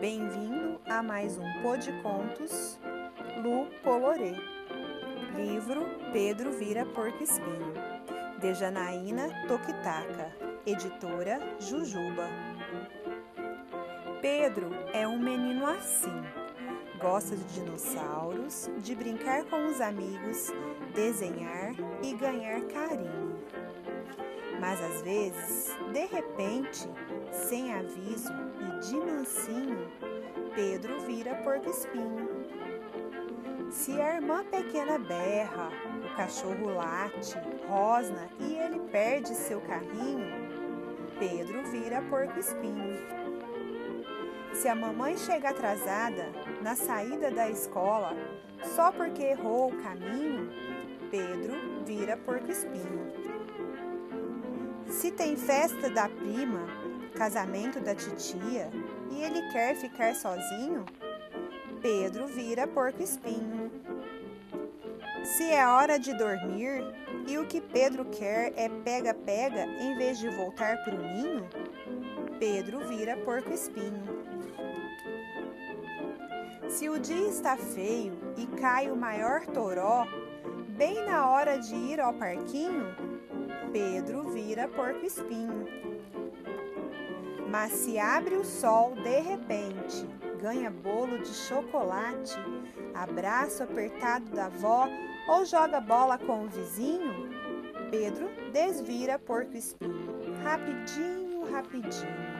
Bem-vindo a mais um Pô de Contos Lu Colorê. Livro Pedro Vira Porco Espinho, de Janaína Tokitaka, editora Jujuba. Pedro é um menino assim. Gosta de dinossauros, de brincar com os amigos, desenhar e ganhar carinho. Mas às vezes, de repente, sem aviso e de mansinho, Pedro vira porco espinho. Se a irmã pequena berra, o cachorro late, rosna e ele perde seu carrinho, Pedro vira porco espinho. Se a mamãe chega atrasada na saída da escola só porque errou o caminho, Pedro vira porco espinho. Se tem festa da prima, casamento da titia e ele quer ficar sozinho, Pedro vira porco espinho. Se é hora de dormir e o que Pedro quer é pega-pega em vez de voltar para o ninho, Pedro vira porco espinho. Se o dia está feio e cai o maior toró, bem na hora de ir ao parquinho, Pedro vira porco-espinho. Mas se abre o sol de repente, ganha bolo de chocolate, abraço apertado da avó ou joga bola com o vizinho, Pedro desvira porco-espinho. Rapidinho, rapidinho.